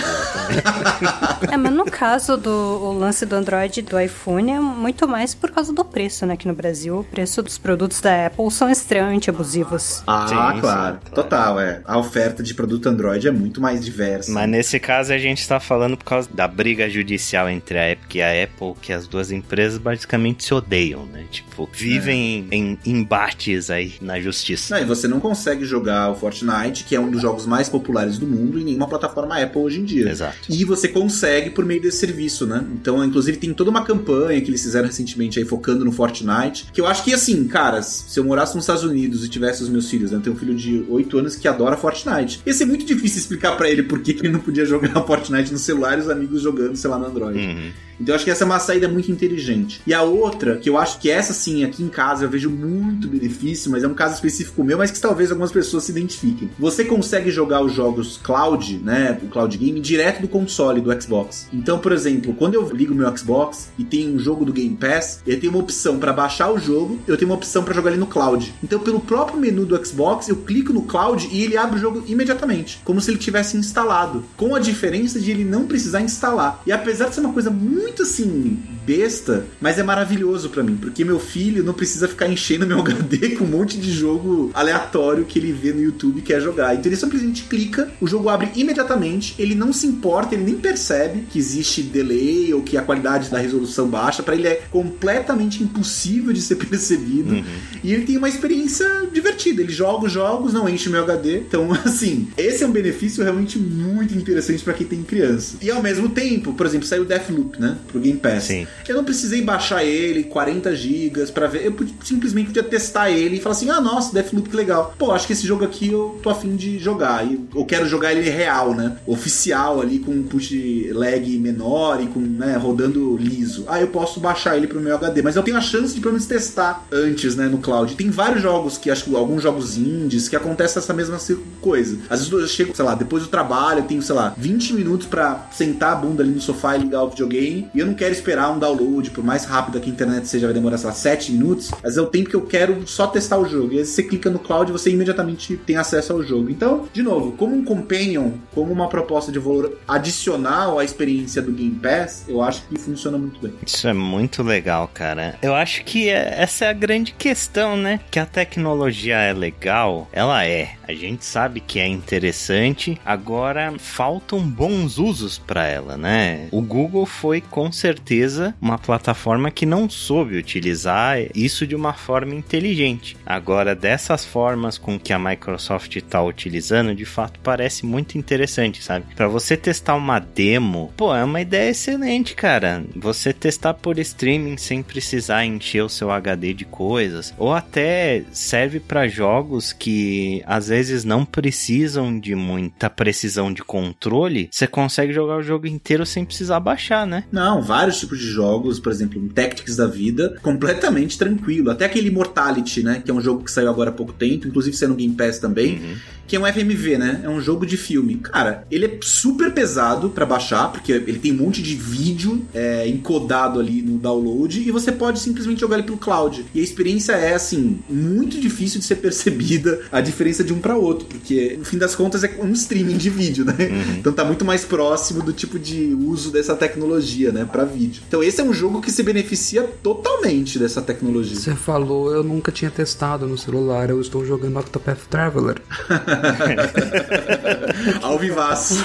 É, mas no caso do o lance do Android e do iPhone é muito mais por causa do preço, né? Aqui no Brasil, o preço dos produtos da Apple são extremamente abusivos. Ah, Sim, claro. sim, claro. Total, é. A oferta de produto Android é muito mais diversa. Mas nesse caso a gente tá falando por causa da briga judicial entre a Epic e a Apple, que as duas empresas basicamente se odeiam, né? Tipo, vivem em embates aí na justiça. Não, e você não consegue jogar o Fortnite, que é um dos jogos mais populares do mundo, em nenhuma plataforma Apple hoje em dia. Exato. E você consegue por meio desse serviço, né? Então, inclusive, tem toda uma campanha que eles fizeram recentemente aí focando no Fortnite. Que eu acho que, assim, cara, se eu morasse nos Estados Unidos e tivesse os meus filhos, né? Eu tenho um filho de 8 anos que adora Fortnite. Ia ser muito difícil explicar pra ele por que que ele não podia jogar [LAUGHS] Fortnite no celular e os amigos jogando, sei lá, no Android. Uhum. Então eu acho que essa é uma saída muito inteligente. E a outra, que eu acho que essa sim, aqui em casa eu vejo muito benefício, mas é um caso específico meu, mas que talvez algumas pessoas se identifiquem. Você consegue jogar os jogos cloud, né, o cloud game, direto do console do Xbox. Então, por exemplo, quando eu ligo meu Xbox e tem um jogo do Game Pass, eu tenho uma opção para baixar o jogo, eu tenho uma opção para jogar ele no cloud. Então, pelo próprio menu do Xbox, eu clico no cloud e ele abre o jogo imediatamente, como se ele tivesse instalado, com a diferença de ele não precisar instalar. E apesar de ser uma coisa muito assim besta, mas é maravilhoso para mim, porque meu filho não precisa ficar enchendo meu [LAUGHS] HD com um monte de jogo aleatório que ele vê no YouTube e quer jogar. Então ele simplesmente clica, o jogo abre imediatamente, ele não se importa, ele nem percebe que existe delay ou que a qualidade da resolução baixa, para ele é completamente impossível de ser [LAUGHS] percebido. Uhum. E ele tem uma experiência divertida. Ele joga os jogos, não enche meu HD. Então, [LAUGHS] assim, esse é um benefício realmente muito interessante para quem tem criança. E ao mesmo tempo, por exemplo, saiu Deathloop, né? Pro Game Pass. Sim. Eu não precisei baixar ele, 40 gigas para ver. Eu simplesmente podia testar ele e falar assim: ah, nossa, Deathloop que legal. Pô, acho que esse jogo aqui eu tô afim de jogar. E eu quero jogar ele real, né? Oficial ali, com um push lag menor e com, né, rodando liso. Ah, eu posso baixar ele pro meu HD. Mas eu tenho a chance de pelo menos testar antes, né, no cloud. Tem vários jogos que acho que alguns jogos indies que acontece essa mesma coisa. Às vezes eu chego, sei lá, depois do trabalho, eu tenho, sei lá, 20 minutos pra sentar a bunda ali no sofá e ligar o videogame. E eu não quero esperar um download, por mais rápido que a internet seja, vai demorar, sei lá, 7 minutos. Mas é o tempo que eu quero só testar o jogo. E aí você clica no cloud e você imediatamente tem acesso ao jogo. Então, de novo, como um companion, como uma proposta de valor adicional à experiência do Game Pass, eu acho que funciona muito bem. Isso é muito legal, cara. Eu acho que é- essa é a grande questão, né? Que a tecnologia é legal, ela é. A gente sabe que é interessante, agora faltam bons usos pra ela, né? O Google foi com certeza uma plataforma que não soube utilizar isso de uma forma inteligente. Agora, dessas formas com que a Microsoft está utilizando, de fato parece muito interessante, sabe? Para você testar uma demo, pô, é uma ideia excelente, cara. Você testar por streaming sem precisar encher o seu HD de coisas, ou até serve para jogos que às vezes não precisam de muita precisão de controle, você consegue jogar o jogo inteiro sem precisar baixar, né? Não, vários tipos de jogos, por exemplo, um Tactics da vida, completamente tranquilo. Até aquele Mortality, né, que é um jogo que saiu agora há pouco tempo, inclusive no Game Pass também. Uhum que é um FMV, né? É um jogo de filme. Cara, ele é super pesado para baixar, porque ele tem um monte de vídeo é, encodado ali no download e você pode simplesmente jogar ele pelo cloud. E a experiência é, assim, muito difícil de ser [LAUGHS] percebida a diferença de um para outro, porque no fim das contas é um streaming de vídeo, né? Uhum. Então tá muito mais próximo do tipo de uso dessa tecnologia, né, para vídeo. Então esse é um jogo que se beneficia totalmente dessa tecnologia. Você falou, eu nunca tinha testado no celular, eu estou jogando Octopath Traveler. [LAUGHS] Ao vivaço.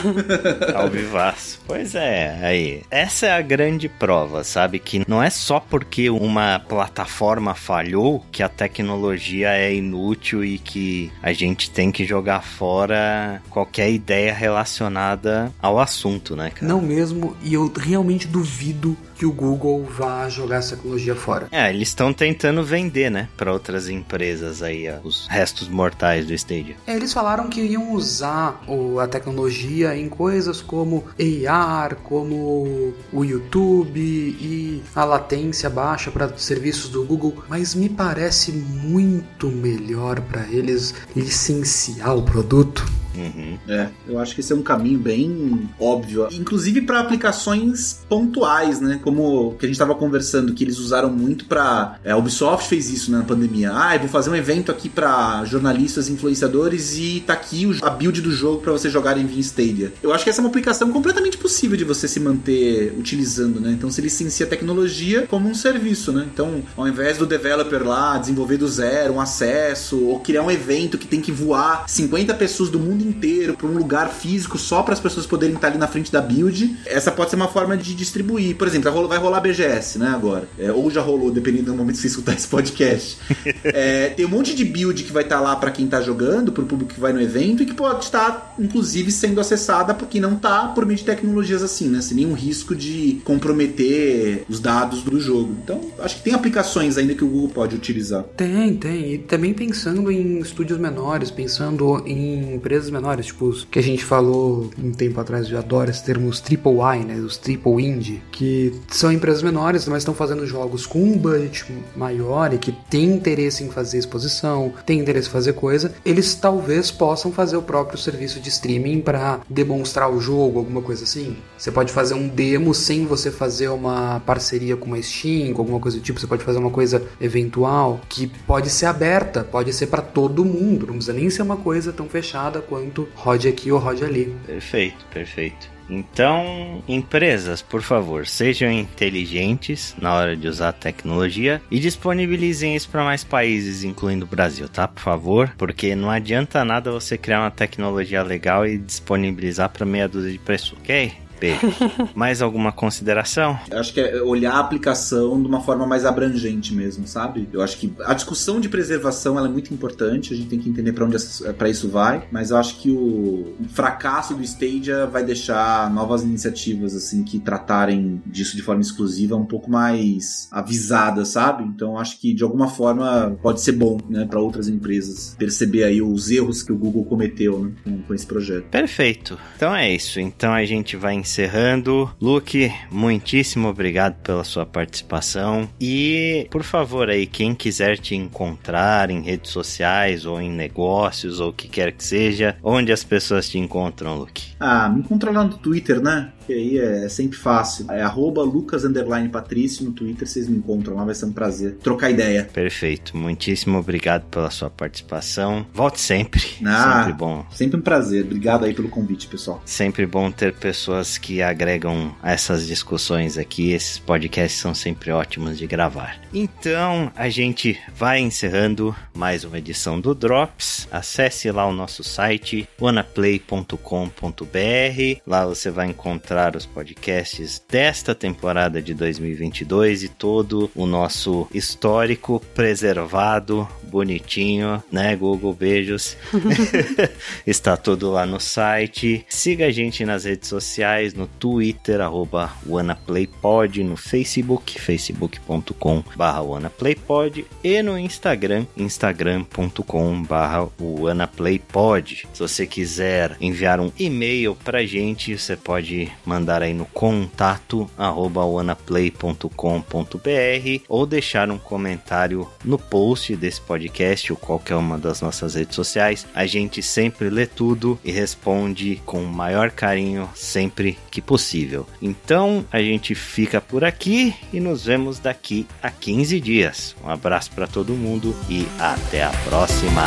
Ao vivaço. Pois é, aí. Essa é a grande prova, sabe? Que não é só porque uma plataforma falhou que a tecnologia é inútil e que a gente tem que jogar fora qualquer ideia relacionada ao assunto, né, cara? Não mesmo, e eu realmente duvido que o Google vá jogar essa tecnologia fora. É, eles estão tentando vender, né, para outras empresas aí, os restos mortais do Stadia. É, eles falaram que iam usar o, a tecnologia em coisas como AR, como o YouTube e a latência baixa para serviços do Google, mas me parece muito melhor para eles licenciar o produto Uhum. É, eu acho que esse é um caminho bem óbvio. Inclusive para aplicações pontuais, né? Como que a gente estava conversando, que eles usaram muito para é, A Ubisoft fez isso né, na pandemia. Ah, eu vou fazer um evento aqui para jornalistas, influenciadores e tá aqui a build do jogo para você jogar em via Stadia. Eu acho que essa é uma aplicação completamente possível de você se manter utilizando, né? Então se licencia a tecnologia como um serviço, né? Então, ao invés do developer lá desenvolver do zero um acesso ou criar um evento que tem que voar 50 pessoas do mundo inteiro para um lugar físico só para as pessoas poderem estar ali na frente da build. Essa pode ser uma forma de distribuir. Por exemplo, vai rolar BGS, né, agora. É, ou já rolou, dependendo do momento que você escutar esse podcast. [LAUGHS] é, tem um monte de build que vai estar lá para quem está jogando, para o público que vai no evento e que pode estar, inclusive, sendo acessada porque não está por meio de tecnologias assim, né? Sem nenhum risco de comprometer os dados do jogo. Então, acho que tem aplicações ainda que o Google pode utilizar. Tem, tem. E também pensando em estúdios menores, pensando em empresas menores, tipo os que a gente falou um tempo atrás, eu adoro esse termo, os triple I, né, os triple indie, que são empresas menores, mas estão fazendo jogos com um budget maior e que tem interesse em fazer exposição, tem interesse em fazer coisa, eles talvez possam fazer o próprio serviço de streaming para demonstrar o jogo, alguma coisa assim. Você pode fazer um demo sem você fazer uma parceria com uma Steam, com alguma coisa do tipo, você pode fazer uma coisa eventual que pode ser aberta, pode ser para todo mundo, não precisa nem ser uma coisa tão fechada quanto quanto rode aqui ou rode ali. Perfeito, perfeito. Então, empresas, por favor, sejam inteligentes na hora de usar a tecnologia e disponibilizem isso para mais países, incluindo o Brasil, tá? Por favor, porque não adianta nada você criar uma tecnologia legal e disponibilizar para meia dúzia de pessoas, ok? [LAUGHS] mais alguma consideração? Eu acho que é olhar a aplicação de uma forma mais abrangente mesmo, sabe? Eu acho que a discussão de preservação é muito importante, a gente tem que entender para onde para isso vai, mas eu acho que o fracasso do Stadia vai deixar novas iniciativas assim que tratarem disso de forma exclusiva um pouco mais avisadas, sabe? Então acho que de alguma forma pode ser bom, né, para outras empresas perceber aí os erros que o Google cometeu né, com, com esse projeto. Perfeito. Então é isso. Então a gente vai encerrando. Luke, muitíssimo obrigado pela sua participação. E, por favor, aí, quem quiser te encontrar em redes sociais ou em negócios ou o que quer que seja, onde as pessoas te encontram, Luke? Ah, me encontra lá no Twitter, né? Que aí é sempre fácil. É arroba Lucas Patrício no Twitter, vocês me encontram lá, vai ser um prazer trocar ideia. Perfeito, muitíssimo obrigado pela sua participação. Volte sempre. [LAUGHS] Ah, sempre bom. Sempre um prazer. Obrigado aí pelo convite, pessoal. Sempre bom ter pessoas que agregam essas discussões aqui. Esses podcasts são sempre ótimos de gravar. Então, a gente vai encerrando mais uma edição do Drops. Acesse lá o nosso site, wanaplay.com.br. Lá você vai encontrar encontrar os podcasts desta temporada de 2022 e todo o nosso histórico preservado, bonitinho, né, Google? Beijos. [LAUGHS] [LAUGHS] Está tudo lá no site. Siga a gente nas redes sociais, no Twitter, arroba WannaPlayPod, no Facebook, facebook.com barra WannaPlayPod e no Instagram, instagram.com barra WannaPlayPod. Se você quiser enviar um e-mail pra gente, você pode mandar aí no contato arroba wanaplay.com.br ou deixar um comentário no post desse podcast ou qualquer uma das nossas redes sociais. A gente sempre lê tudo e responde com o maior carinho sempre que possível. Então a gente fica por aqui e nos vemos daqui a 15 dias. Um abraço para todo mundo e até a próxima.